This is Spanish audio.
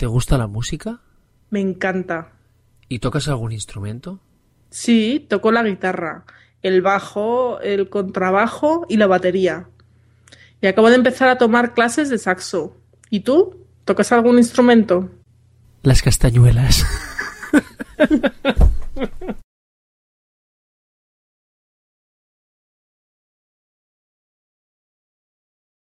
¿Te gusta la música? Me encanta. ¿Y tocas algún instrumento? Sí, toco la guitarra, el bajo, el contrabajo y la batería. Y acabo de empezar a tomar clases de saxo. ¿Y tú? ¿Tocas algún instrumento? Las castañuelas.